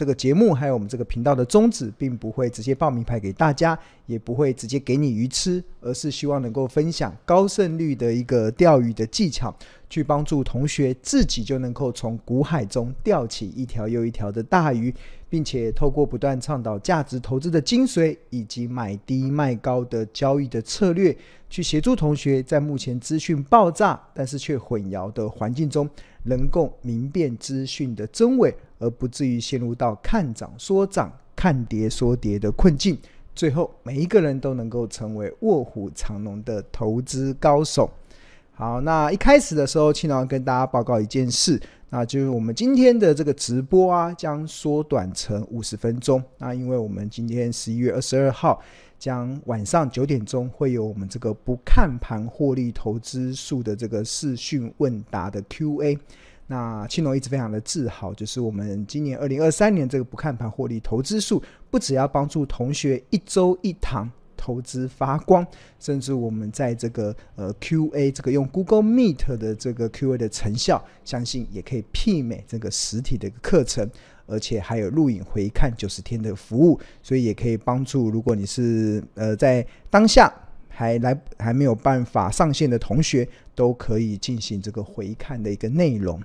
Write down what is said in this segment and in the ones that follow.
这个节目还有我们这个频道的宗旨，并不会直接报名牌给大家，也不会直接给你鱼吃，而是希望能够分享高胜率的一个钓鱼的技巧，去帮助同学自己就能够从股海中钓起一条又一条的大鱼，并且透过不断倡导价值投资的精髓，以及买低卖高的交易的策略，去协助同学在目前资讯爆炸但是却混淆的环境中，能够明辨资讯的真伪。而不至于陷入到看涨说涨、看跌说跌的困境，最后每一个人都能够成为卧虎藏龙的投资高手。好，那一开始的时候，庆老跟大家报告一件事，那就是我们今天的这个直播啊，将缩短成五十分钟。那因为我们今天十一月二十二号，将晚上九点钟会有我们这个不看盘获利投资术的这个视讯问答的 Q&A。那青龙一直非常的自豪，就是我们今年二零二三年这个不看盘获利投资术，不只要帮助同学一周一堂投资发光，甚至我们在这个呃 Q&A 这个用 Google Meet 的这个 Q&A 的成效，相信也可以媲美这个实体的一个课程，而且还有录影回看九十天的服务，所以也可以帮助如果你是呃在当下还来还没有办法上线的同学，都可以进行这个回看的一个内容。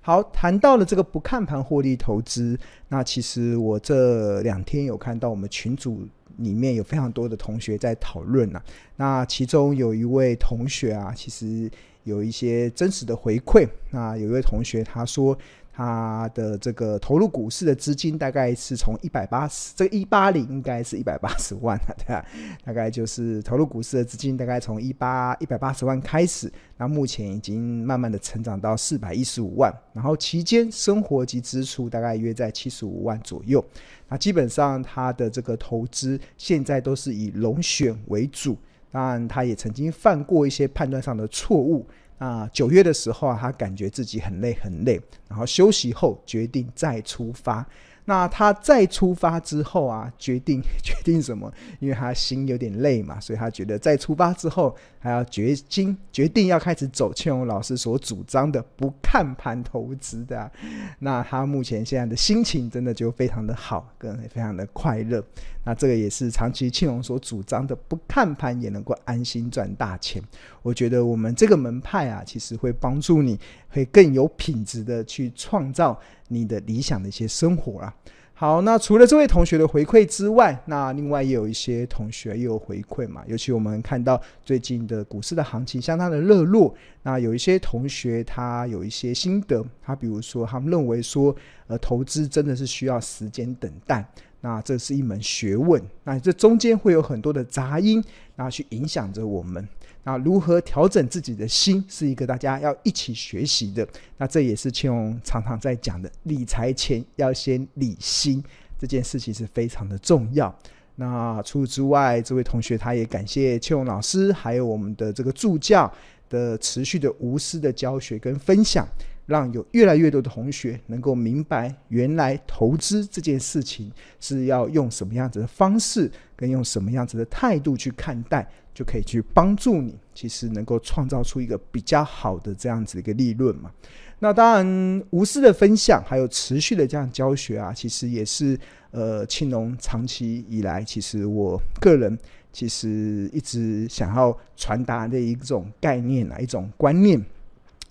好，谈到了这个不看盘获利投资，那其实我这两天有看到我们群组里面有非常多的同学在讨论啊。那其中有一位同学啊，其实有一些真实的回馈。那有一位同学他说。他的这个投入股市的资金大概是从一百八十，这个一八零应该是一百八十万了，对吧？大概就是投入股市的资金大概从一八一百八十万开始，那目前已经慢慢的成长到四百一十五万，然后期间生活及支出大概约在七十五万左右。那基本上他的这个投资现在都是以龙选为主，当然他也曾经犯过一些判断上的错误。啊，九月的时候啊，他感觉自己很累很累，然后休息后决定再出发。那他再出发之后啊，决定 决定什么？因为他心有点累嘛，所以他觉得再出发之后，还要决心决定要开始走庆荣老师所主张的不看盘投资的。那他目前现在的心情真的就非常的好，跟非常的快乐。那这个也是长期庆荣所主张的，不看盘也能够安心赚大钱。我觉得我们这个门派啊，其实会帮助你，会更有品质的去创造。你的理想的一些生活啊，好，那除了这位同学的回馈之外，那另外也有一些同学也有回馈嘛，尤其我们看到最近的股市的行情相当的热络，那有一些同学他有一些心得，他比如说他们认为说，呃，投资真的是需要时间等待。那这是一门学问，那这中间会有很多的杂音，然后去影响着我们。那如何调整自己的心，是一个大家要一起学习的。那这也是庆荣常常在讲的，理财前要先理心，这件事情是非常的重要。那除此之外，这位同学他也感谢庆荣老师，还有我们的这个助教的持续的无私的教学跟分享。让有越来越多的同学能够明白，原来投资这件事情是要用什么样子的方式，跟用什么样子的态度去看待，就可以去帮助你，其实能够创造出一个比较好的这样子的一个利润嘛。那当然，无私的分享，还有持续的这样教学啊，其实也是呃庆隆长期以来，其实我个人其实一直想要传达的一种概念啊，一种观念。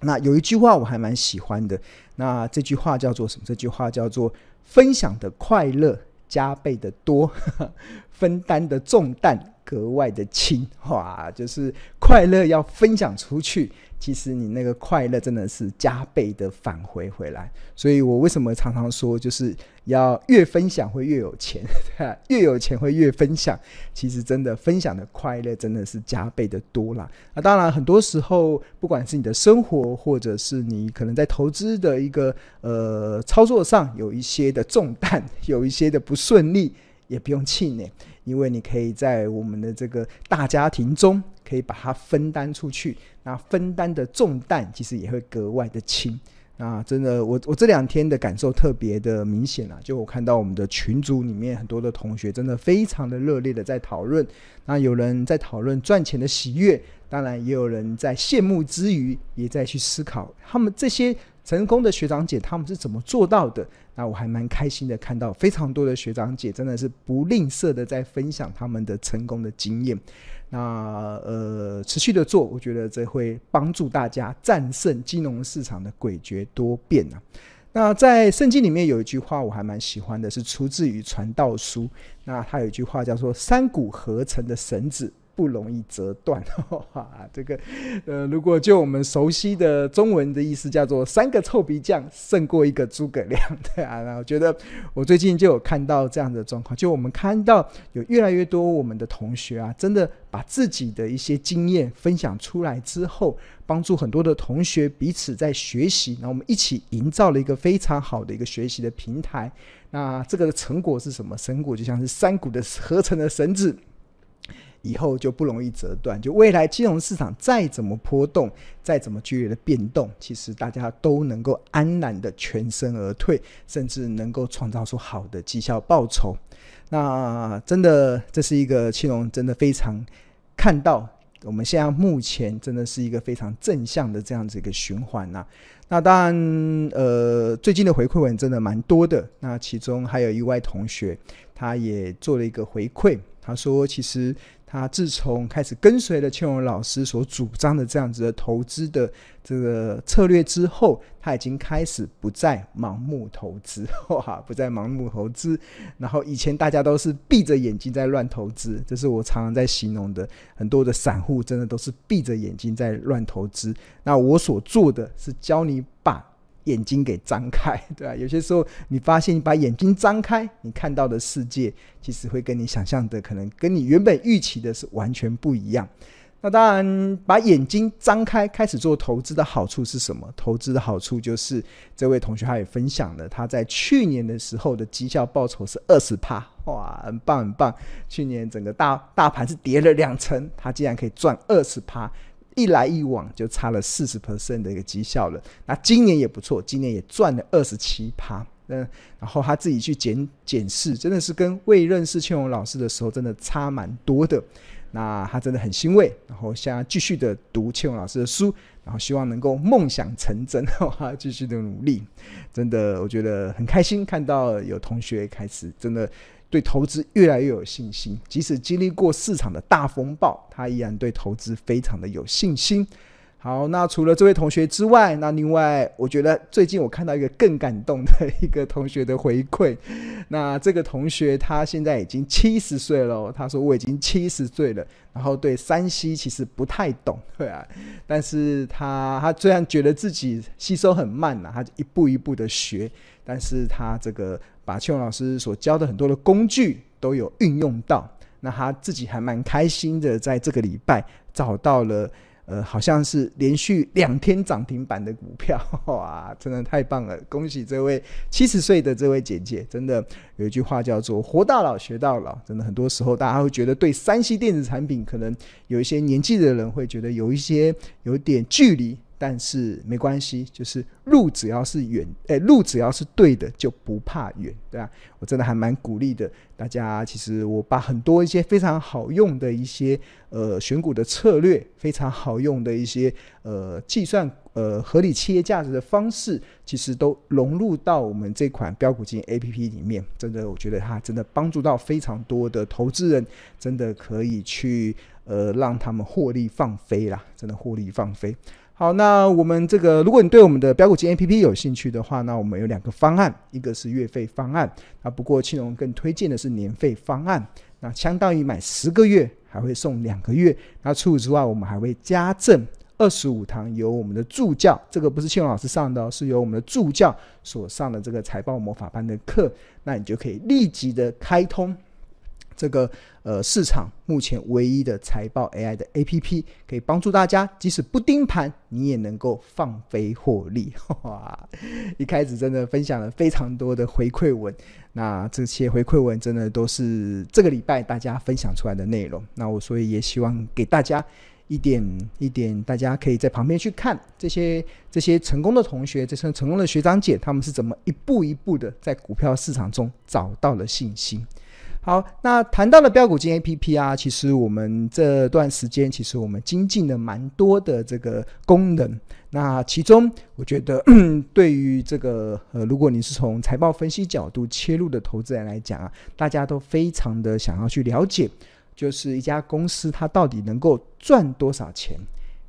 那有一句话我还蛮喜欢的，那这句话叫做什么？这句话叫做“分享的快乐加倍的多，分担的重担格外的轻”。哇，就是快乐要分享出去。其实你那个快乐真的是加倍的返回回来，所以我为什么常常说，就是要越分享会越有钱，对吧？越有钱会越分享。其实真的分享的快乐真的是加倍的多啦。那当然，很多时候不管是你的生活，或者是你可能在投资的一个呃操作上有一些的重担，有一些的不顺利，也不用气馁，因为你可以在我们的这个大家庭中。可以把它分担出去，那分担的重担其实也会格外的轻。那真的，我我这两天的感受特别的明显啊，就我看到我们的群组里面很多的同学真的非常的热烈的在讨论。那有人在讨论赚钱的喜悦，当然也有人在羡慕之余，也在去思考他们这些成功的学长姐他们是怎么做到的？那我还蛮开心的，看到非常多的学长姐真的是不吝啬的在分享他们的成功的经验。那呃，持续的做，我觉得这会帮助大家战胜金融市场的诡谲多变啊。那在圣经里面有一句话我还蛮喜欢的，是出自于传道书。那它有一句话叫做“三股合成的绳子”。不容易折断，哈，这个，呃，如果就我们熟悉的中文的意思，叫做“三个臭皮匠胜过一个诸葛亮”，对啊。那我觉得我最近就有看到这样的状况，就我们看到有越来越多我们的同学啊，真的把自己的一些经验分享出来之后，帮助很多的同学彼此在学习，那我们一起营造了一个非常好的一个学习的平台。那这个成果是什么？成果就像是三股的合成的绳子。以后就不容易折断。就未来金融市场再怎么波动，再怎么剧烈的变动，其实大家都能够安然的全身而退，甚至能够创造出好的绩效报酬。那真的，这是一个青龙真的非常看到，我们现在目前真的是一个非常正向的这样子一个循环呐。那当然，呃，最近的回馈文真的蛮多的。那其中还有一位同学，他也做了一个回馈，他说其实。他自从开始跟随了庆荣老师所主张的这样子的投资的这个策略之后，他已经开始不再盲目投资，哇，不再盲目投资。然后以前大家都是闭着眼睛在乱投资，这是我常常在形容的。很多的散户真的都是闭着眼睛在乱投资。那我所做的是教你把。眼睛给张开，对吧？有些时候你发现你把眼睛张开，你看到的世界其实会跟你想象的，可能跟你原本预期的是完全不一样。那当然，把眼睛张开开始做投资的好处是什么？投资的好处就是，这位同学他也分享了他在去年的时候的绩效报酬是二十趴，哇，很棒很棒！去年整个大大盘是跌了两成，他竟然可以赚二十趴。一来一往就差了四十 percent 的一个绩效了。那今年也不错，今年也赚了二十七趴。嗯，然后他自己去检检视，真的是跟未认识庆荣老师的时候真的差蛮多的。那他真的很欣慰，然后现在继续的读庆荣老师的书，然后希望能够梦想成真，哈，继续的努力。真的，我觉得很开心，看到有同学开始真的。对投资越来越有信心，即使经历过市场的大风暴，他依然对投资非常的有信心。好，那除了这位同学之外，那另外我觉得最近我看到一个更感动的 一个同学的回馈。那这个同学他现在已经七十岁了，他说我已经七十岁了，然后对山西其实不太懂，对啊，但是他他虽然觉得自己吸收很慢呐，他一步一步的学，但是他这个。把庆荣老师所教的很多的工具都有运用到，那他自己还蛮开心的，在这个礼拜找到了，呃，好像是连续两天涨停板的股票，哇，真的太棒了！恭喜这位七十岁的这位姐姐，真的有一句话叫做“活到老，学到老”。真的很多时候，大家会觉得对 3C 电子产品，可能有一些年纪的人会觉得有一些有点距离。但是没关系，就是路只要是远，哎，路只要是对的，就不怕远，对吧？我真的还蛮鼓励的，大家其实我把很多一些非常好用的一些呃选股的策略，非常好用的一些呃计算呃合理企业价值的方式，其实都融入到我们这款标股金 APP 里面。真的，我觉得它真的帮助到非常多的投资人，真的可以去呃让他们获利放飞啦，真的获利放飞。好，那我们这个，如果你对我们的标股金 APP 有兴趣的话，那我们有两个方案，一个是月费方案，啊，不过庆荣更推荐的是年费方案，那相当于买十个月还会送两个月，那除此之外，我们还会加赠二十五堂由我们的助教，这个不是庆荣老师上的，是由我们的助教所上的这个财报魔法班的课，那你就可以立即的开通。这个呃，市场目前唯一的财报 AI 的 APP，可以帮助大家，即使不盯盘，你也能够放飞获利。哇！一开始真的分享了非常多的回馈文，那这些回馈文真的都是这个礼拜大家分享出来的内容。那我所以也希望给大家一点一点，大家可以在旁边去看这些这些成功的同学，这些成功的学长姐，他们是怎么一步一步的在股票市场中找到了信心。好，那谈到了标股金 APP 啊，其实我们这段时间其实我们精进了蛮多的这个功能。那其中，我觉得 对于这个呃，如果你是从财报分析角度切入的投资人来讲啊，大家都非常的想要去了解，就是一家公司它到底能够赚多少钱，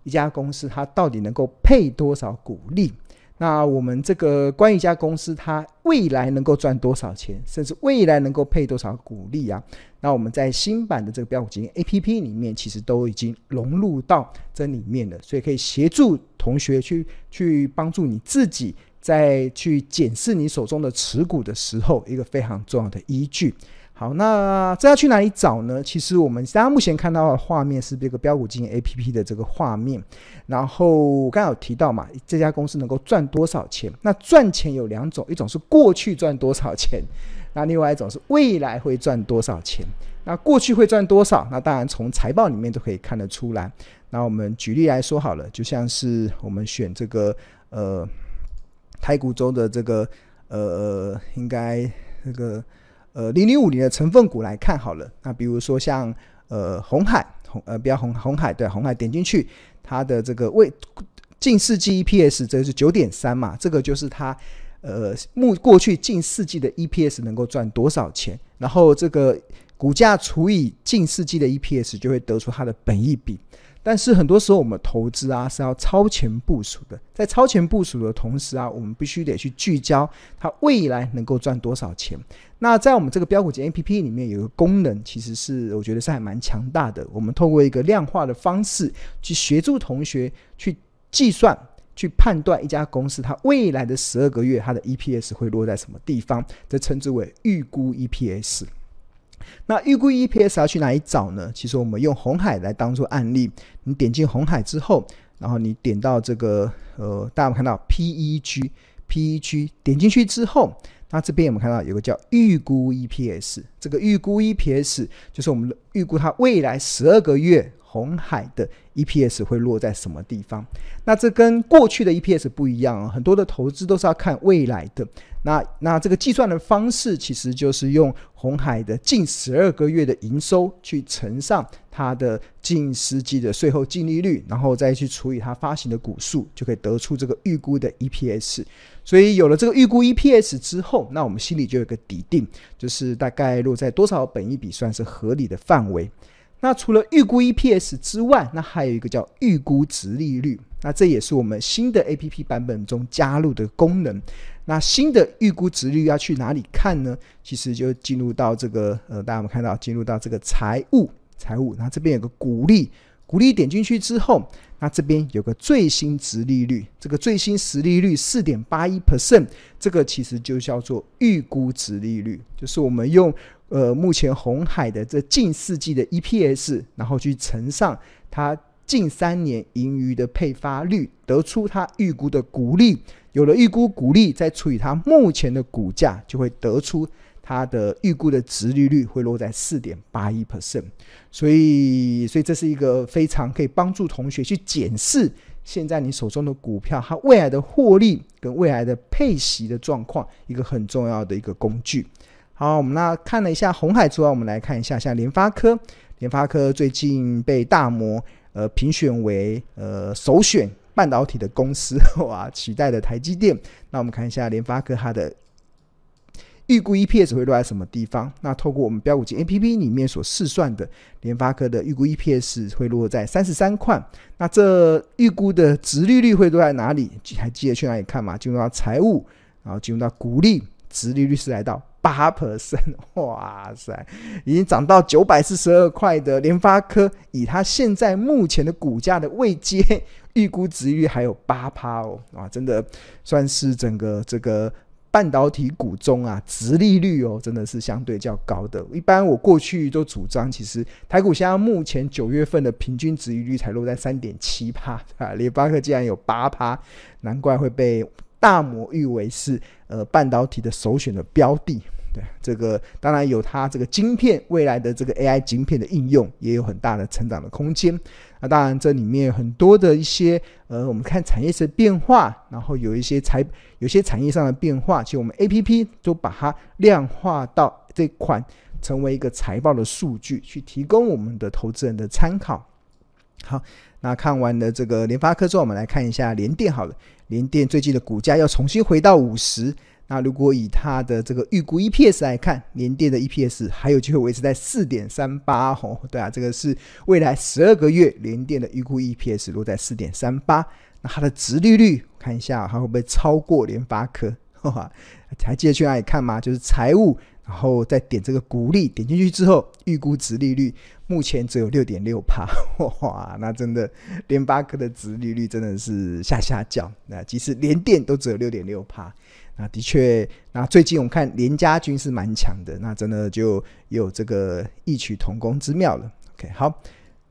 一家公司它到底能够配多少股利。那我们这个关于一家公司，它未来能够赚多少钱，甚至未来能够配多少股利啊？那我们在新版的这个标股基金 APP 里面，其实都已经融入到这里面了，所以可以协助同学去去帮助你自己，在去检视你手中的持股的时候，一个非常重要的依据。好，那这要去哪里找呢？其实我们大家目前看到的画面是这个标股基金 APP 的这个画面。然后刚刚有提到嘛，这家公司能够赚多少钱？那赚钱有两种，一种是过去赚多少钱，那另外一种是未来会赚多少钱。那过去会赚多少？那当然从财报里面都可以看得出来。那我们举例来说好了，就像是我们选这个呃台股中的这个呃应该这个。呃，零零五零的成分股来看好了，那比如说像呃红海红呃比较红红海对红海点进去，它的这个未近四季 EPS 这是九点三嘛，这个就是它呃目过去近四季的 EPS 能够赚多少钱，然后这个股价除以近四季的 EPS 就会得出它的本益比。但是很多时候我们投资啊是要超前部署的，在超前部署的同时啊，我们必须得去聚焦它未来能够赚多少钱。那在我们这个标股金 APP 里面有一个功能，其实是我觉得是还蛮强大的。我们透过一个量化的方式去协助同学去计算、去判断一家公司它未来的十二个月它的 EPS 会落在什么地方，这称之为预估 EPS。那预估 EPS 要去哪里找呢？其实我们用红海来当做案例。你点进红海之后，然后你点到这个呃，大家有看到 PEG，PEG 点进去之后，那这边我们看到有个叫预估 EPS，这个预估 EPS 就是我们预估它未来十二个月。红海的 EPS 会落在什么地方？那这跟过去的 EPS 不一样啊，很多的投资都是要看未来的。那那这个计算的方式其实就是用红海的近十二个月的营收去乘上它的近十季的税后净利率，然后再去除以它发行的股数，就可以得出这个预估的 EPS。所以有了这个预估 EPS 之后，那我们心里就有个底定，就是大概落在多少本一比算是合理的范围。那除了预估 EPS 之外，那还有一个叫预估值利率。那这也是我们新的 APP 版本中加入的功能。那新的预估值率要去哪里看呢？其实就进入到这个呃，大家有没有看到进入到这个财务财务，那这边有个鼓励鼓励点进去之后，那这边有个最新值利率，这个最新实利率四点八一 percent，这个其实就叫做预估值利率，就是我们用。呃，目前红海的这近四季的 EPS，然后去乘上它近三年盈余的配发率，得出它预估的股利。有了预估股利，再除以它目前的股价，就会得出它的预估的殖利率会落在四点八一 percent。所以，所以这是一个非常可以帮助同学去检视现在你手中的股票它未来的获利跟未来的配息的状况，一个很重要的一个工具。好，我们那看了一下红海之外，我们来看一下像联发科。联发科最近被大摩呃评选为呃首选半导体的公司，哇，取代了台积电。那我们看一下联发科它的预估 EPS 会落在什么地方？那透过我们标股金 APP 里面所试算的联发科的预估 EPS 会落在三十三块。那这预估的殖利率会落在哪里？还记得去哪里看吗？进入到财务，然后进入到股利，殖利率是来到。八 percent，哇塞，已经涨到九百四十二块的联发科，以它现在目前的股价的位阶，预估殖利率还有八趴哦，啊，真的算是整个这个半导体股中啊，殖利率哦，真的是相对较高的。一般我过去都主张，其实台股现在目前九月份的平均殖利率才落在三点七趴 啊，联发科竟然有八趴，难怪会被。大摩誉为是呃半导体的首选的标的，对这个当然有它这个晶片未来的这个 AI 晶片的应用也有很大的成长的空间。那当然这里面很多的一些呃我们看产业的变化，然后有一些财有些产业上的变化，其实我们 APP 都把它量化到这款成为一个财报的数据，去提供我们的投资人的参考。好，那看完了这个联发科之后，我们来看一下联电好了。联电最近的股价要重新回到五十。那如果以它的这个预估 EPS 来看，联电的 EPS 还有机会维持在四点三八哦。对啊，这个是未来十二个月联电的预估 EPS 落在四点三八。那它的值利率，看一下它会不会超过联发科？还记得去哪里看吗？就是财务。然后再点这个股利，点进去之后，预估值利率目前只有六点六趴，哇，那真的联发科的值利率真的是下下叫。那即使联电都只有六点六趴，那的确，那最近我们看联家军是蛮强的，那真的就有这个异曲同工之妙了。OK，好。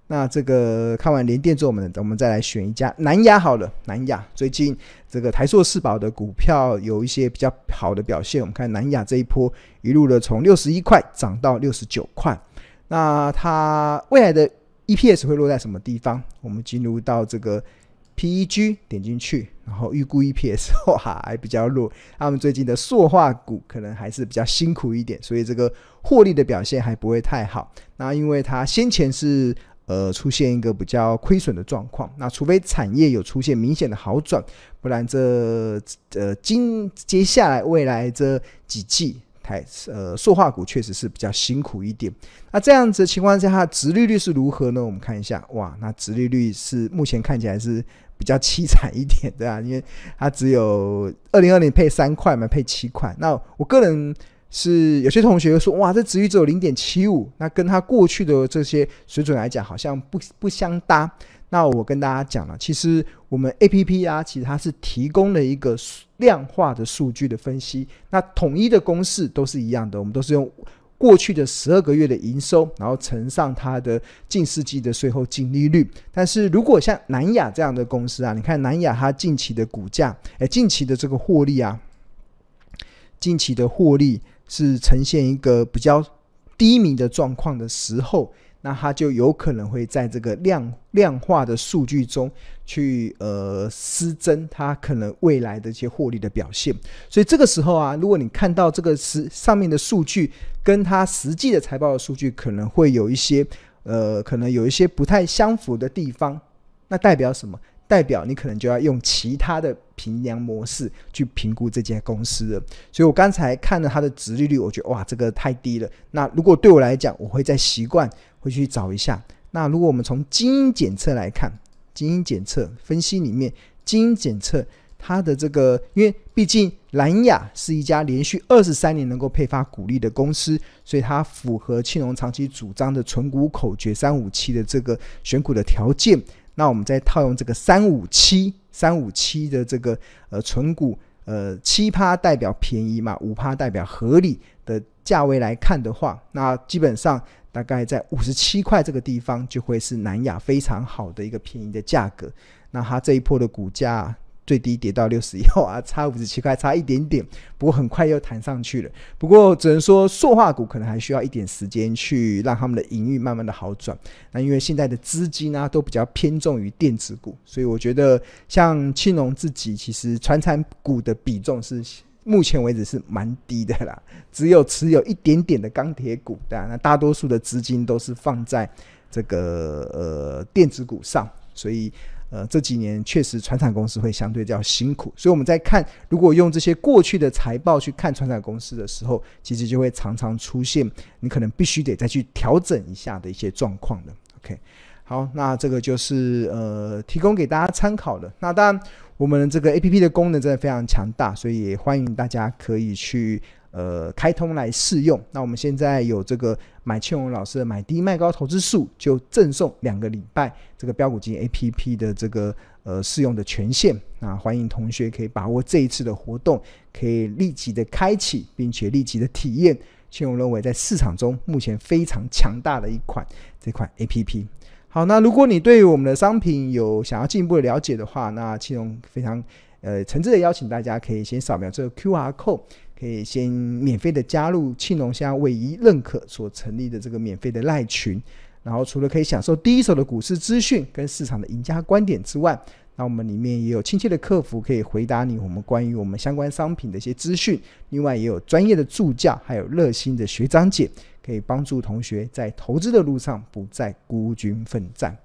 那这个看完联电之后，我们我们再来选一家南亚好了。南亚最近这个台塑四宝的股票有一些比较好的表现。我们看南亚这一波一路的从六十一块涨到六十九块。那它未来的 EPS 会落在什么地方？我们进入到这个 PEG 点进去，然后预估 EPS 哇还比较弱。他们最近的塑化股可能还是比较辛苦一点，所以这个获利的表现还不会太好。那因为它先前是呃，出现一个比较亏损的状况，那除非产业有出现明显的好转，不然这呃今接下来未来这几季台呃塑化股确实是比较辛苦一点。那这样子情况下，它的殖利率是如何呢？我们看一下，哇，那殖利率是目前看起来是比较凄惨一点，对啊，因为它只有二零二零配三块嘛，配七块。那我个人。是有些同学说，哇，这值率只有零点七五，那跟他过去的这些水准来讲，好像不不相搭。那我跟大家讲了，其实我们 APP 啊，其实它是提供了一个量化的数据的分析，那统一的公式都是一样的，我们都是用过去的十二个月的营收，然后乘上它的近世纪的税后净利率。但是如果像南亚这样的公司啊，你看南亚它近期的股价，哎，近期的这个获利啊，近期的获利。是呈现一个比较低迷的状况的时候，那它就有可能会在这个量量化的数据中去呃失真它可能未来的一些获利的表现。所以这个时候啊，如果你看到这个是上面的数据跟它实际的财报的数据可能会有一些呃可能有一些不太相符的地方，那代表什么？代表你可能就要用其他的评量模式去评估这间公司了。所以我刚才看了它的殖利率，我觉得哇，这个太低了。那如果对我来讲，我会在习惯会去找一下。那如果我们从基因检测来看，基因检测分析里面，基因检测它的这个，因为毕竟蓝雅是一家连续二十三年能够配发股利的公司，所以它符合庆隆长期主张的存股口诀三五七的这个选股的条件。那我们再套用这个三五七三五七的这个呃存股呃七趴代表便宜嘛，五趴代表合理价位来看的话，那基本上大概在五十七块这个地方就会是南亚非常好的一个便宜的价格。那它这一波的股价。最低跌到六十以后啊，差五十七块，差一点点，不过很快又弹上去了。不过只能说，塑化股可能还需要一点时间去让他们的营运慢慢的好转。那因为现在的资金呢、都比较偏重于电子股，所以我觉得像庆隆自己，其实传产股的比重是目前为止是蛮低的啦，只有持有一点点的钢铁股，的啊，那大多数的资金都是放在这个呃电子股上，所以。呃，这几年确实船产公司会相对较辛苦，所以我们在看，如果用这些过去的财报去看船产公司的时候，其实就会常常出现你可能必须得再去调整一下的一些状况的。OK，好，那这个就是呃提供给大家参考的。那当然，我们这个 APP 的功能真的非常强大，所以也欢迎大家可以去。呃，开通来试用。那我们现在有这个买庆隆老师的买低卖高投资术，就赠送两个礼拜这个标股金 APP 的这个呃试用的权限。那欢迎同学可以把握这一次的活动，可以立即的开启，并且立即的体验庆隆认为在市场中目前非常强大的一款这款 APP。好，那如果你对于我们的商品有想要进一步的了解的话，那庆隆非常呃诚挚的邀请大家可以先扫描这个 QR code。可以先免费的加入庆隆现在唯一认可所成立的这个免费的赖群，然后除了可以享受第一手的股市资讯跟市场的赢家观点之外，那我们里面也有亲切的客服可以回答你我们关于我们相关商品的一些资讯，另外也有专业的助教，还有热心的学长姐，可以帮助同学在投资的路上不再孤军奋战。